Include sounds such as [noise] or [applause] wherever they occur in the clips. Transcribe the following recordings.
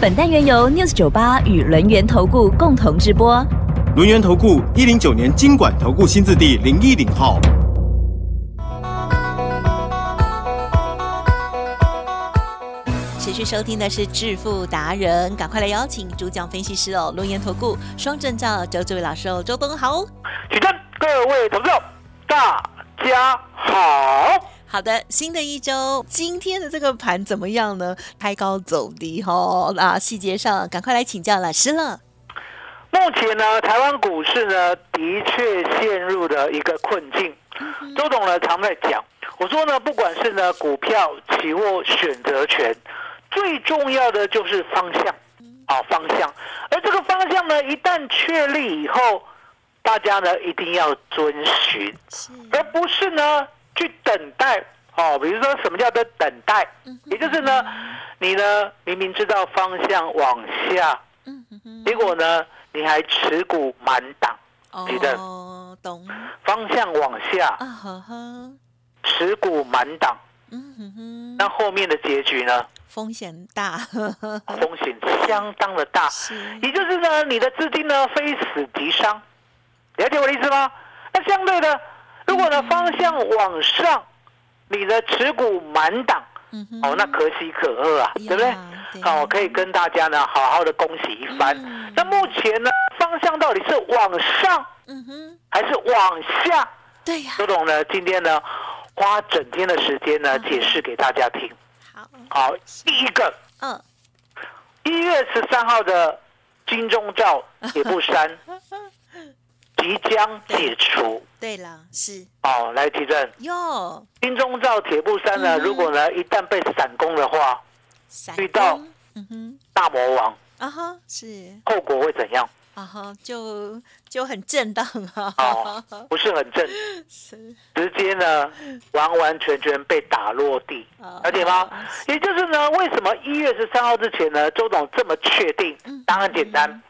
本单元由 News 九八与轮源投顾共同直播。轮源投顾一零九年经管投顾新字第零一零号。持续收听的是致富达人，赶快来邀请主讲分析师哦，轮源投顾双证照周志伟老师哦，周东好。举证，各位投资者大家好。好的，新的一周，今天的这个盘怎么样呢？开高走低哈，那细节上赶快来请教老师了。目前呢，台湾股市呢的确陷入了一个困境。周董呢常在讲，我说呢，不管是呢股票、期货、选择权，最重要的就是方向，啊方向。而这个方向呢，一旦确立以后，大家呢一定要遵循，而不是呢。去等待哦，比如说什么叫做等待？也就是呢，你呢明明知道方向往下，结果呢你还持股满档，记得？懂。方向往下，持股满档，那后面的结局呢？风险大，[laughs] 风险相当的大。也就是呢，你的资金呢非死即伤，了解我的意思吗？那相对的。如果呢方向往上，你的持股满档，哦，那可喜可贺啊，对不对？好，可以跟大家呢好好的恭喜一番。那目前呢方向到底是往上，嗯哼，还是往下？对呀。周董呢今天呢花整天的时间呢解释给大家听。好，好，第一个，嗯，一月十三号的金钟罩铁布衫。[laughs] 即将解除。对了，是。哦，来提振。哟。金钟罩铁布衫呢？如果呢一旦被闪攻的话，遇到嗯哼大魔王啊哈是，后果会怎样？啊哈就就很震荡啊。哦，不是很震，[laughs] 是直接呢完完全全被打落地，了解吗？也就是呢，为什么一月十三号之前呢，周董这么确定？当然简单。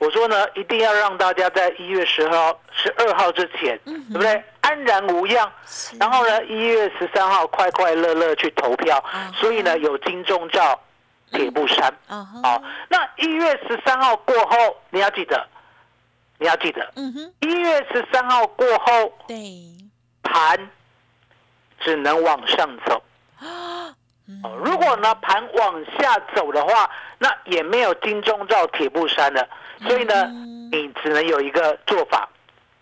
我说呢，一定要让大家在一月十号、十二号之前，对不对？安然无恙。然后呢，一月十三号快快乐乐去投票。所以呢，有金钟罩、铁布衫。好，那一月十三号过后，你要记得，你要记得，一月十三号过后，对，盘只能往上走。哦，如果呢盘往下走的话，那也没有金钟罩铁布衫了，所以呢，你只能有一个做法，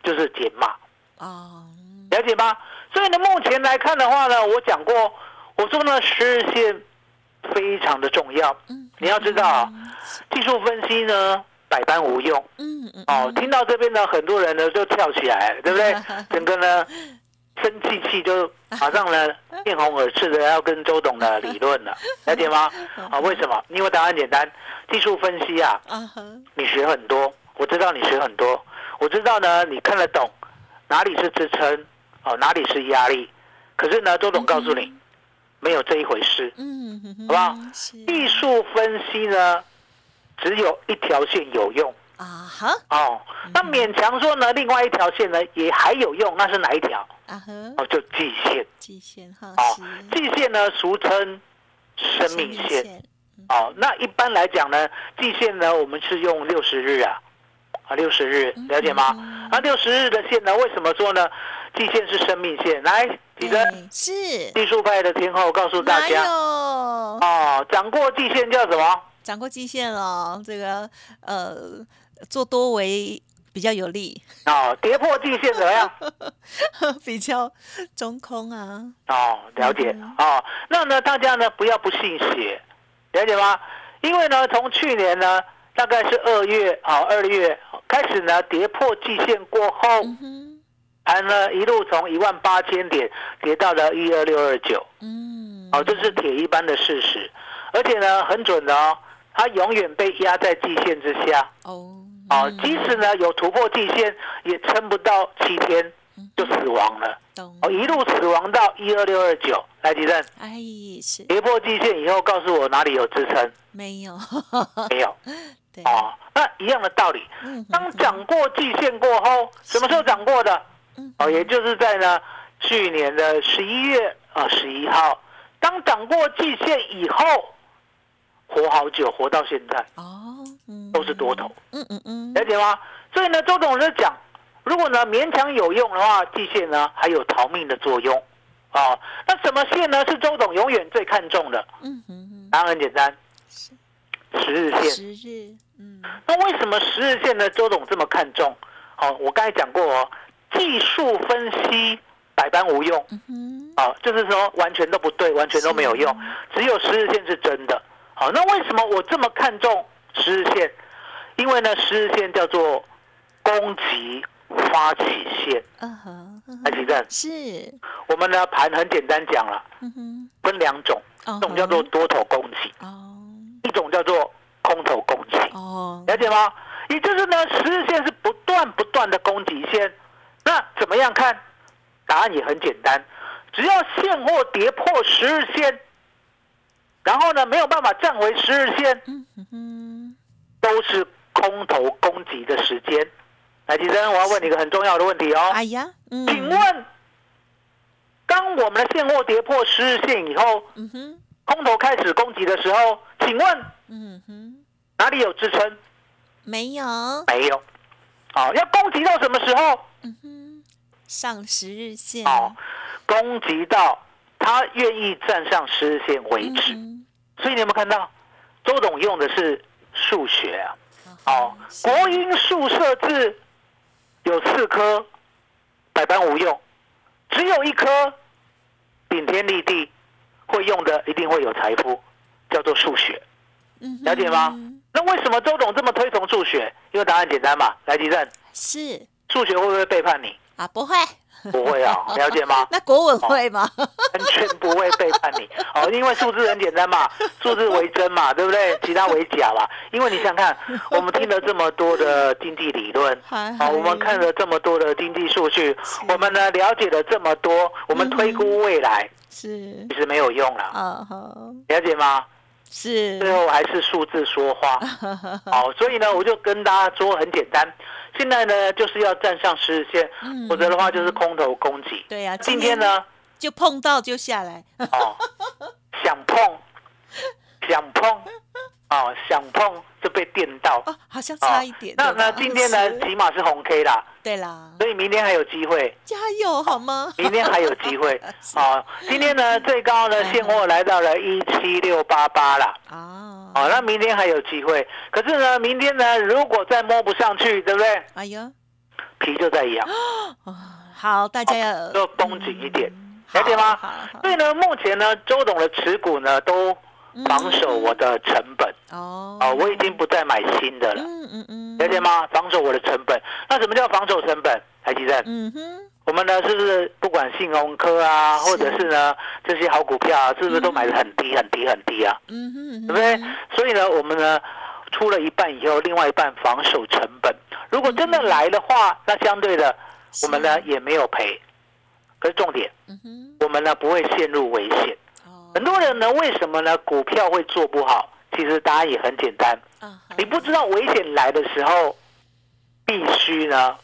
就是减码。哦，了解吗？所以呢，目前来看的话呢，我讲过，我说呢，十日线非常的重要。嗯，你要知道啊，技术分析呢百般无用。嗯嗯。哦，听到这边呢，很多人呢就跳起来，对不对？[laughs] 整个呢。生气气就马上呢面红耳赤的要跟周董的理论了，[laughs] 了解吗？[laughs] 啊，为什么？因为答案简单，技术分析啊，[laughs] 你学很多，我知道你学很多，我知道呢你看得懂哪里是支撑，哦哪里是压力，可是呢周董告诉你没有这一回事，嗯，好不好？技术分析呢只有一条线有用。啊哈哦，那勉强说呢，另外一条线呢也还有用，那是哪一条？啊呵，哦，就季线。季线哈，哦，季线呢俗称生命线。哦，那一般来讲呢，季线呢我们是用六十日啊，啊六十日，了解吗？那六十日的线呢，为什么说呢？季线是生命线，来，记得是技术派的天后告诉大家哦，涨过季线叫什么？涨过季线了，这个呃。做多为比较有利哦，跌破地线怎么样？[laughs] 比较中空啊。哦，了解哦。那呢，大家呢不要不信邪，了解吗？因为呢，从去年呢，大概是二月啊，二月开始呢，跌破季线过后，盘呢一路从一万八千点跌到了一二六二九。嗯，哦，这是铁一般的事实，而且呢很准的哦。它永远被压在季线之下。哦，哦，即使呢有突破季线，也撑不到七天就死亡了。哦，一路死亡到一二六二九，来地震。哎，是跌破季线以后，告诉我哪里有支撑？没有，[laughs] 没有。[laughs] 对，哦，那一样的道理。当涨过季线过后，什么时候涨过的？哦，也就是在呢去年的十一月啊十一号，当涨过季线以后，活好久，活到现在哦，都是多头，嗯嗯嗯，了解吗？所以呢，周董就讲，如果呢勉强有用的话，季线呢还有逃命的作用啊。那什么线呢？是周董永远最看重的？嗯哼，答案很简单，十日线。十日，嗯。那为什么十日线呢？周董这么看重？好，我刚才讲过哦。技术分析百般无用，啊，就是说完全都不对，完全都没有用，只有十日线是真的。好，那为什么我这么看重十日线？因为呢，十日线叫做攻击发起线。嗯哼，来举证。是。我们呢盘很简单讲了，分两种，一种叫做多头攻击，哦，一种叫做空头攻击。哦，了解吗？也就是呢，十日线是不断不断的攻击线。那怎么样看？答案也很简单，只要现货跌破十日线，然后呢没有办法站回十日线，都是空头攻击的时间。来，吉生，我要问你一个很重要的问题哦。哎呀，请问，当我们的现货跌破十日线以后，嗯空头开始攻击的时候，请问，嗯哼哪里有支撑？没有，没有。好，要攻击到什么时候？嗯哼上十日线哦，攻击到他愿意站上十日线为止。所以你有没有看到周董用的是数学啊？哦，国英数设字有四科，百般无用，只有一科顶天立地会用的，一定会有财富，叫做数学。了解吗？那为什么周董这么推崇数学？因为答案简单嘛。来，地震是数学会不会背叛你？啊，不会，[laughs] 不会啊，[laughs] 了解吗？[laughs] 那国文会吗？完全不会背叛你哦，因为数字很简单嘛，数字为真嘛，对不对？其他为假嘛。因为你想看，我们听了这么多的经济理论，好，我们看了这么多的经济数据，我们呢了解了这么多，我们推估未来是其实没有用了啊，了解吗？是，最后还是数字说话。好，所以呢，我就跟大家说很简单。现在呢，就是要站上十日线，否则的话就是空头攻击。对呀，今天呢就碰到就下来。哦，想碰，想碰，哦，想碰就被电到。哦，好像差一点。那那今天呢，起码是红 K 啦。对啦，所以明天还有机会。加油好吗？明天还有机会。[laughs] 好，今天呢最高呢现货来到了一七六八八啦。啊。哦，那明天还有机会，可是呢，明天呢，如果再摸不上去，对不对？哎呀，皮就在痒。好，大家要要绷紧一点，了解吗？所以呢，目前呢，周董的持股呢都防守我的成本。哦，哦，我已经不再买新的了。嗯嗯嗯，了解吗？防守我的成本。那什么叫防守成本？台积电。嗯哼。我们呢，是不是不管信鸿科啊，或者是呢这些好股票啊，是不是都买的很低很低很低啊？嗯哼，对不对？所以呢，我们呢出了一半以后，另外一半防守成本。如果真的来的话，那相对的，我们呢也没有赔。可是重点，我们呢不会陷入危险。很多人呢，为什么呢股票会做不好？其实答案也很简单。你不知道危险来的时候，必须呢。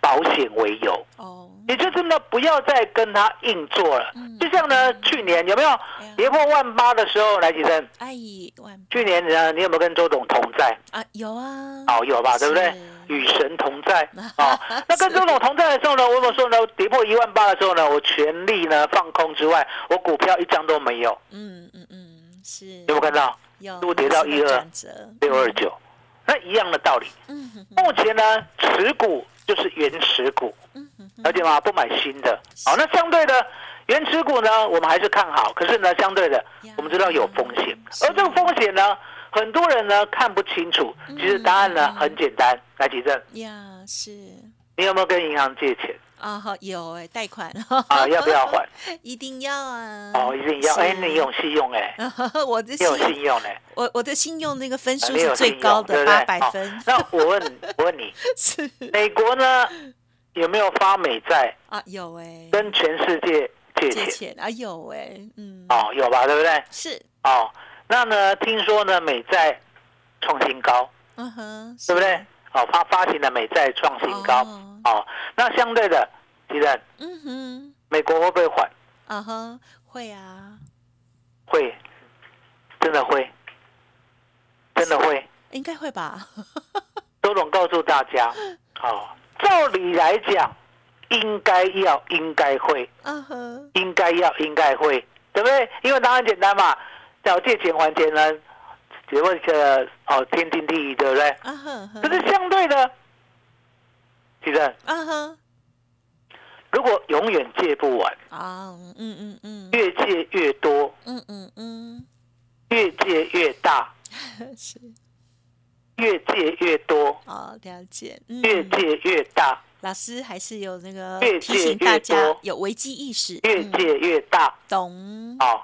保险为由，哦，也就真的不要再跟他硬做了。就像呢，去年有没有跌破万八的时候来几声？哎，万。去年呢，你有没有跟周董同在？啊，有啊。哦，有吧？对不对？与神同在啊。[laughs] 那跟周董同在的时候呢，我有说呢，跌破一万八的时候呢，我全力呢放空之外，我股票一张都没有。嗯嗯嗯，是。有没有看到？有。跌到一二六二九，那一样的道理。嗯。目前呢，持股。就是原始股，了解吗？不买新的。好，那相对的原始股呢，我们还是看好。可是呢，相对的，我们知道有风险，而这个风险呢，很多人呢看不清楚。其实答案呢很简单，来举证。呀，是。你有没有跟银行借钱？啊，好有哎，贷款啊，要不要还？[laughs] 一定要啊！哦，一定要。哎，你有信用 [laughs] 哎，我的有信用哎，我我的信用那个分数是最高的八百分。那我问，[laughs] 我问你，是美国呢有没有发美债啊？有哎，跟全世界借钱啊？有哎，嗯，哦，有吧？对不对？是哦，那呢？听说呢，美债创新高，嗯哼，对不对？哦，发发行的美债创新高。哦，那相对的，敌人，嗯哼，美国会不会还？啊哈，会啊，会，真的会，真的会，应该会吧。周总告诉大家，哦，照理来讲，应该要，应该会，嗯哼，应该要，应该会，对不对？因为答案简单嘛，要借钱还钱呢，只问个哦，天经地义，对不对？啊哼，可是相对的。其实，嗯哼，如果永远借不完啊，嗯嗯嗯，越借越多，嗯嗯嗯，越借越大，[laughs] 是，越借越多，哦，了解，越借越大。老师还是有那个提醒大家有危机意识，越借越大，懂？哦，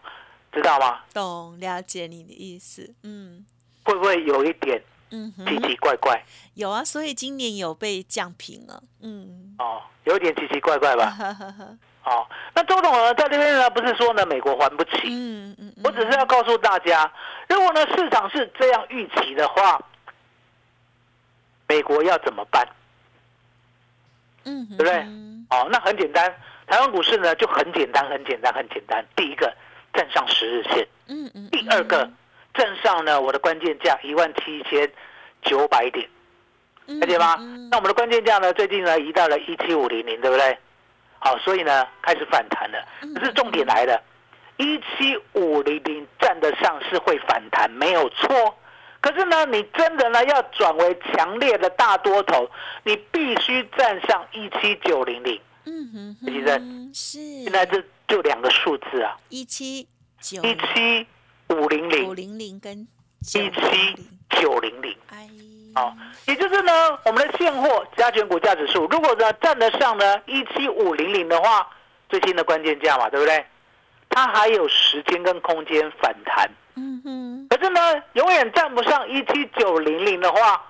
知道吗？懂，了解你的意思，嗯，会不会有一点？嗯，奇奇怪怪，有啊，所以今年有被降平了。嗯，哦，有点奇奇怪怪吧。[laughs] 哦，那周董呢，在这边呢，不是说呢美国还不起。嗯嗯，我只是要告诉大家，如果呢市场是这样预期的话，美国要怎么办？嗯，对不对？哦，那很简单，台湾股市呢就很简单，很简单，很简单。第一个，站上十日线。嗯嗯。第二个。站上呢，我的关键价一万七千九百点，了解吗？那我们的关键价呢，最近呢移到了一七五零零，对不对？好，所以呢开始反弹了。可是重点来了，一七五零零站得上是会反弹，没有错。可是呢，你真的呢要转为强烈的大多头，你必须站上一七九零零。嗯哼，李先是。现在这就两个数字啊，一七九一七。五零零五零零跟一七九零零，哎，好，也就是呢，我们的现货加权股价指数，如果呢站得上呢一七五零零的话，最新的关键价嘛，对不对？它还有时间跟空间反弹，嗯哼。可是呢，永远站不上一七九零零的话，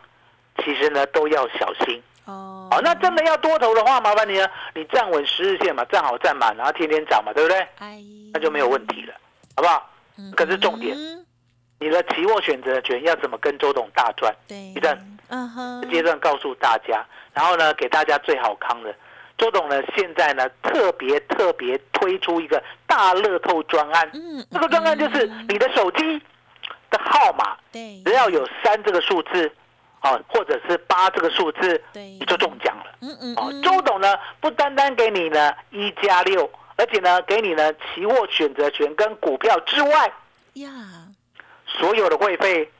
其实呢都要小心哦。好，那真的要多头的话，麻烦你了，你站稳十日线嘛，站好站满，然后天天涨嘛，对不对？哎，那就没有问题了，好不好？可是重点，你的期货选择权要怎么跟周董大赚？对，一段，嗯哼，阶段告诉大家，然后呢，给大家最好康的，周董呢现在呢特别特别推出一个大乐透专案，嗯，这个专案就是你的手机的号码，对，只要有三这个数字，哦，或者是八这个数字，对，你就中奖了，嗯嗯，哦，周董呢不单单给你呢一加六。而且呢，给你呢期货选择权跟股票之外，呀，所有的会费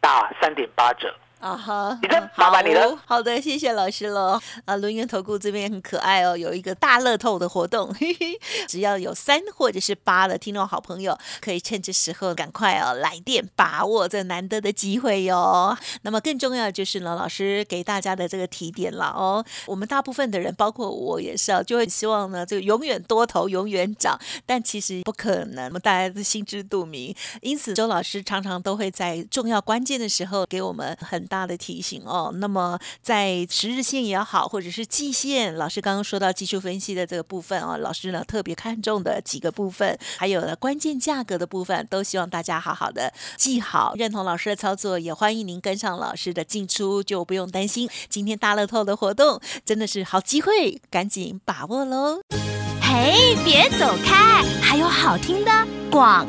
打三点八折。啊哈，麻烦你了。好的，谢谢老师喽。啊，轮圆投顾这边很可爱哦，有一个大乐透的活动，[laughs] 嘿嘿，只要有三或者是八的听众好朋友，可以趁这时候赶快哦来电把握这难得的机会哟。那么更重要就是呢，老师给大家的这个提点了哦。我们大部分的人，包括我也是啊，就会希望呢，这个永远多头，永远涨，但其实不可能，我们大家都心知肚明。因此，周老师常常都会在重要关键的时候给我们很。大的提醒哦，那么在十日线也好，或者是季线，老师刚刚说到技术分析的这个部分哦，老师呢特别看重的几个部分，还有呢关键价格的部分，都希望大家好好的记好，认同老师的操作，也欢迎您跟上老师的进出，就不用担心今天大乐透的活动真的是好机会，赶紧把握喽！嘿，别走开，还有好听的广。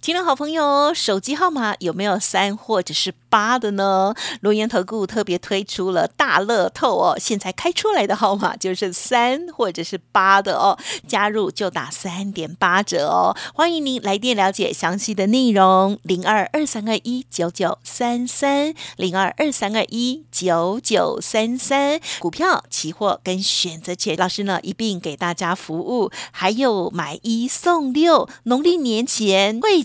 听众好朋友，手机号码有没有三或者是八的呢？龙岩投顾特别推出了大乐透哦，现在开出来的号码就是三或者是八的哦，加入就打三点八折哦。欢迎您来电了解详细的内容，零二二三二一九九三三零二二三二一九九三三。股票、期货跟选择权，老师呢一并给大家服务，还有买一送六，农历年前会。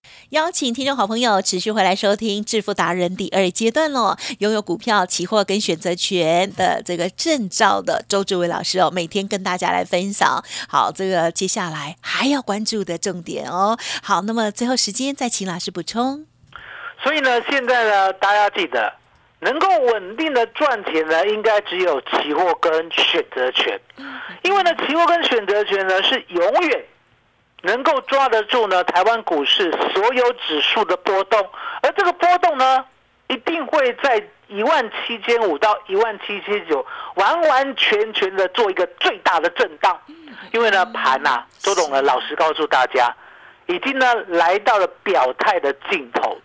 邀请听众好朋友持续回来收听《致富达人》第二阶段喽。拥有股票、期货跟选择权的这个证照的周志伟老师哦，每天跟大家来分享。好，这个接下来还要关注的重点哦。好，那么最后时间再请老师补充。所以呢，现在呢，大家记得能够稳定的赚钱呢，应该只有期货跟选择权。因为呢，期货跟选择权呢是永远。能够抓得住呢？台湾股市所有指数的波动，而这个波动呢，一定会在一万七千五到一万七千九，完完全全的做一个最大的震荡。因为呢，盘呐，周董呢，老实告诉大家，已经呢来到了表态的尽头，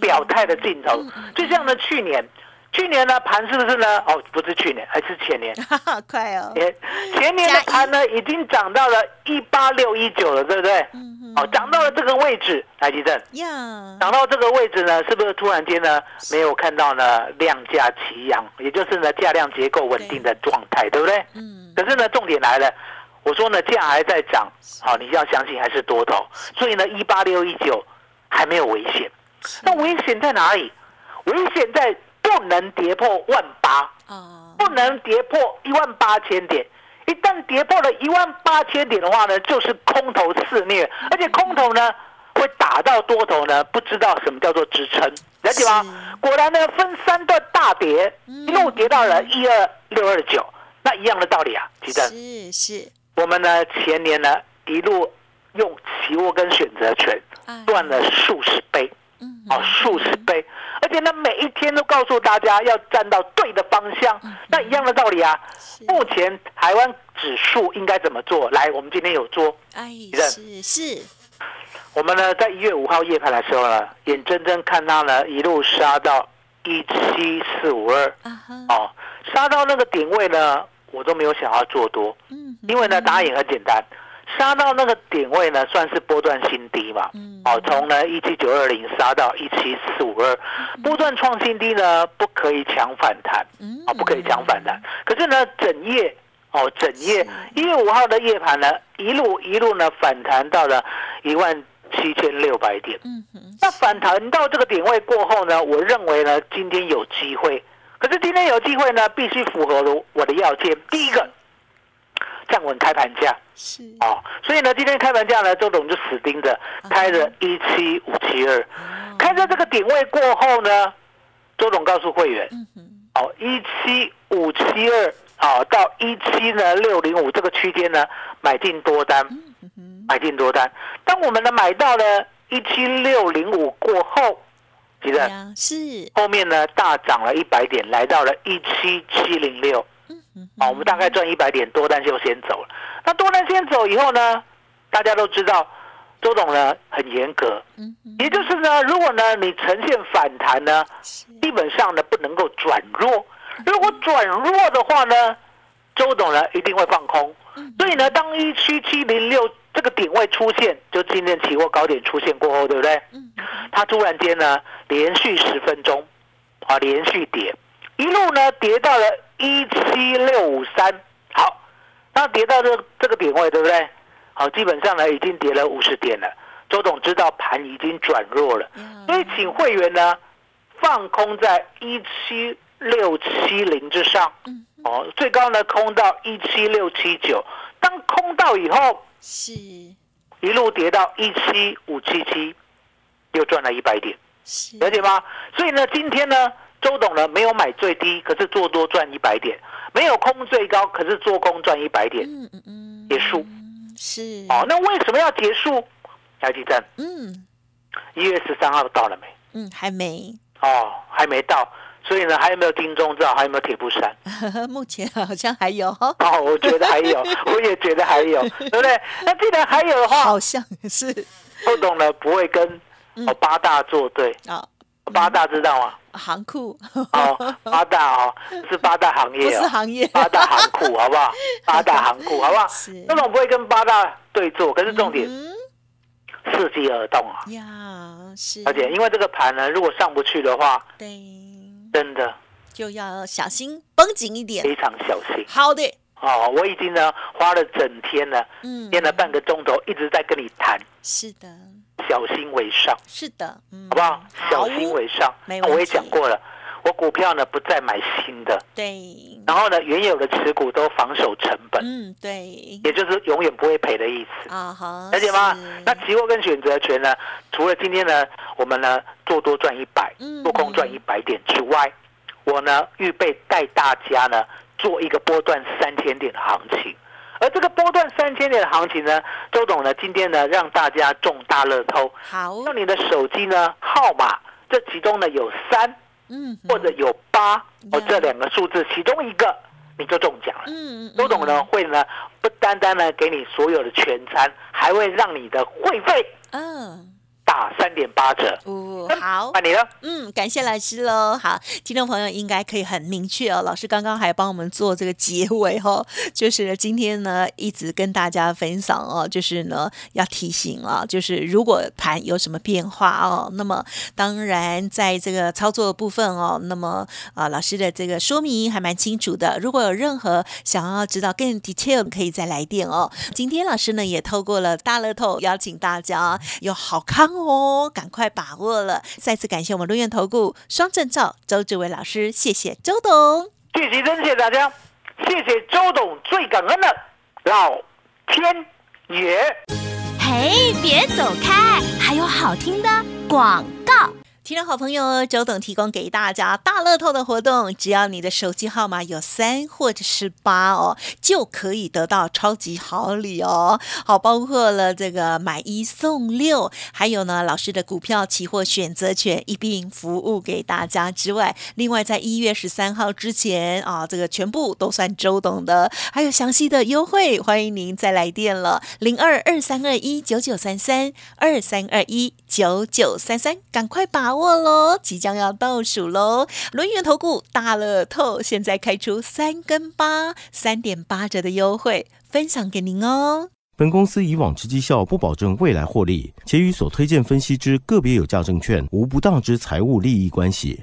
表态的尽头，就像呢去年。去年呢盘是不是呢？哦，不是去年，还是前年。[laughs] 快哦！前年的盘呢，已经涨到了一八六一九了，对不对？嗯嗯。哦，涨到了这个位置，台积电。呀。涨到这个位置呢，是不是突然间呢，没有看到呢量价齐扬，也就是呢价量结构稳定的状态，对不对？嗯。可是呢，重点来了，我说呢价还在涨，好，你要相信还是多头，所以呢一八六一九还没有危险。那危险在哪里？危险在。不能跌破万八，不能跌破一万八千点。一旦跌破了一万八千点的话呢，就是空头肆虐，而且空头呢会打到多头呢，不知道什么叫做支撑，了解吗？果然呢，分三段大跌，一路跌到了一二六二九，那一样的道理啊，记得是是。我们呢前年呢一路用期货跟选择权赚了数十倍。哦，数十倍，而且呢，每一天都告诉大家要站到对的方向。那一样的道理啊。目前台湾指数应该怎么做？来，我们今天有做。哎，是是。我们呢，在一月五号夜盘的时候呢，眼睁睁看它呢一路杀到一七四五二。哦，杀到那个点位呢，我都没有想要做多。嗯。因为呢，答案也很简单。杀到那个点位呢，算是波段新低嘛？哦，从呢一七九二零杀到一七四五二，波段创新低呢，不可以抢反弹，啊，不可以抢反弹。可是呢，整夜哦，整夜一月五号的夜盘呢，一路一路呢反弹到了一万七千六百点。嗯那反弹到这个点位过后呢，我认为呢，今天有机会。可是今天有机会呢，必须符合我的要件。第一个。站稳开盘价是。哦，所以呢，今天开盘价呢，周董就死盯着开了一七五七二，开在这个点位过后呢，周董告诉会员，哦，一七五七二，哦，到一七呢六零五这个区间呢，买进多单，买进多单。当我们呢买到了一七六零五过后，记得是。后面呢大涨了一百点，来到了一七七零六。好，我们大概赚一百点多单就先走了。那多单先走以后呢，大家都知道周董呢很严格，嗯，也就是呢，如果呢你呈现反弹呢，基本上呢不能够转弱。如果转弱的话呢，周董呢一定会放空。所以呢，当一七七零六这个点位出现，就今天期货高点出现过后，对不对？嗯，它突然间呢连续十分钟啊连续跌，一路呢跌到了。一七六五三，好，那跌到这这个点位，对不对？好，基本上呢已经跌了五十点了。周董知道盘已经转弱了，所以请会员呢放空在一七六七零之上，哦，最高呢空到一七六七九。当空到以后，是一路跌到一七五七七，又赚了一百点，了解吗？所以呢，今天呢。周董呢没有买最低，可是做多赚一百点；没有空最高，可是做空赚一百点。嗯嗯嗯，结束是哦。那为什么要结束？台积电。嗯，一月十三号到了没？嗯，还没。哦，还没到，所以呢，还有没有金钟罩？还有没有铁布衫？[laughs] 目前好像还有。哦，我觉得还有，[laughs] 我也觉得还有，对不对？[laughs] 那既然还有的话，好像是不懂了不会跟哦，八大作对啊，八大知道吗？行库哦，八大哦，是八大行业哦，是行业，八大行库好不好？[laughs] 八大行库好不好？是，这种不会跟八大对坐，可是重点，伺机而动啊！呀，是，而且因为这个盘呢，如果上不去的话，对，真的就要小心绷紧一点，非常小心。好的，哦，我已经呢花了整天了，嗯，练了半个钟头，一直在跟你谈。是的。小心为上，是的，好不好？小心为上，我也讲过了，我股票呢不再买新的，对。然后呢，原有的持股都防守成本，嗯，对。也就是永远不会赔的意思啊，好，了解吗？那期货跟选择权呢？除了今天呢，我们呢做多赚一百，做空赚一百点之外，我呢预备带大家呢做一个波段三千点的行情。而这个波段三千点的行情呢，周董呢今天呢让大家中大乐透，好，用你的手机呢号码，这其中呢有三，嗯，或者有八，哦这两个数字其中一个你就中奖了。嗯嗯，周董呢会呢不单单呢给你所有的全餐，还会让你的会费，嗯。打三点八折，哦，好，那你呢？嗯，感谢老师喽。好，听众朋友应该可以很明确哦。老师刚刚还帮我们做这个结尾哦，[laughs] 就是今天呢一直跟大家分享哦，就是呢要提醒啊，就是如果盘有什么变化哦，那么当然在这个操作的部分哦，那么啊老师的这个说明还蛮清楚的。如果有任何想要知道更 detail，可以再来电哦。今天老师呢也透过了大乐透邀请大家有好康。哦，赶快把握了！再次感谢我们陆院投顾双证照周志伟老师，谢谢周董，谢谢真谢大家，谢谢周董，最感恩的老天爷。嘿，别走开，还有好听的广告。听众好朋友，周董提供给大家大乐透的活动，只要你的手机号码有三或者是八哦，就可以得到超级好礼哦。好，包括了这个买一送六，还有呢老师的股票期货选择权一并服务给大家之外，另外在一月十三号之前啊，这个全部都算周董的，还有详细的优惠，欢迎您再来电了，零二二三二一九九三三二三二一九九三三，赶快把。握握喽，即将要倒数喽！轮圆投顾大乐透现在开出三跟八三点八折的优惠，分享给您哦。本公司以往之绩效不保证未来获利，且与所推荐分析之个别有价证券无不当之财务利益关系。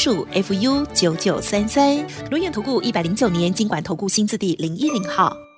数 fu 九九三三，龙眼投顾一百零九年经管投顾新字第零一零号。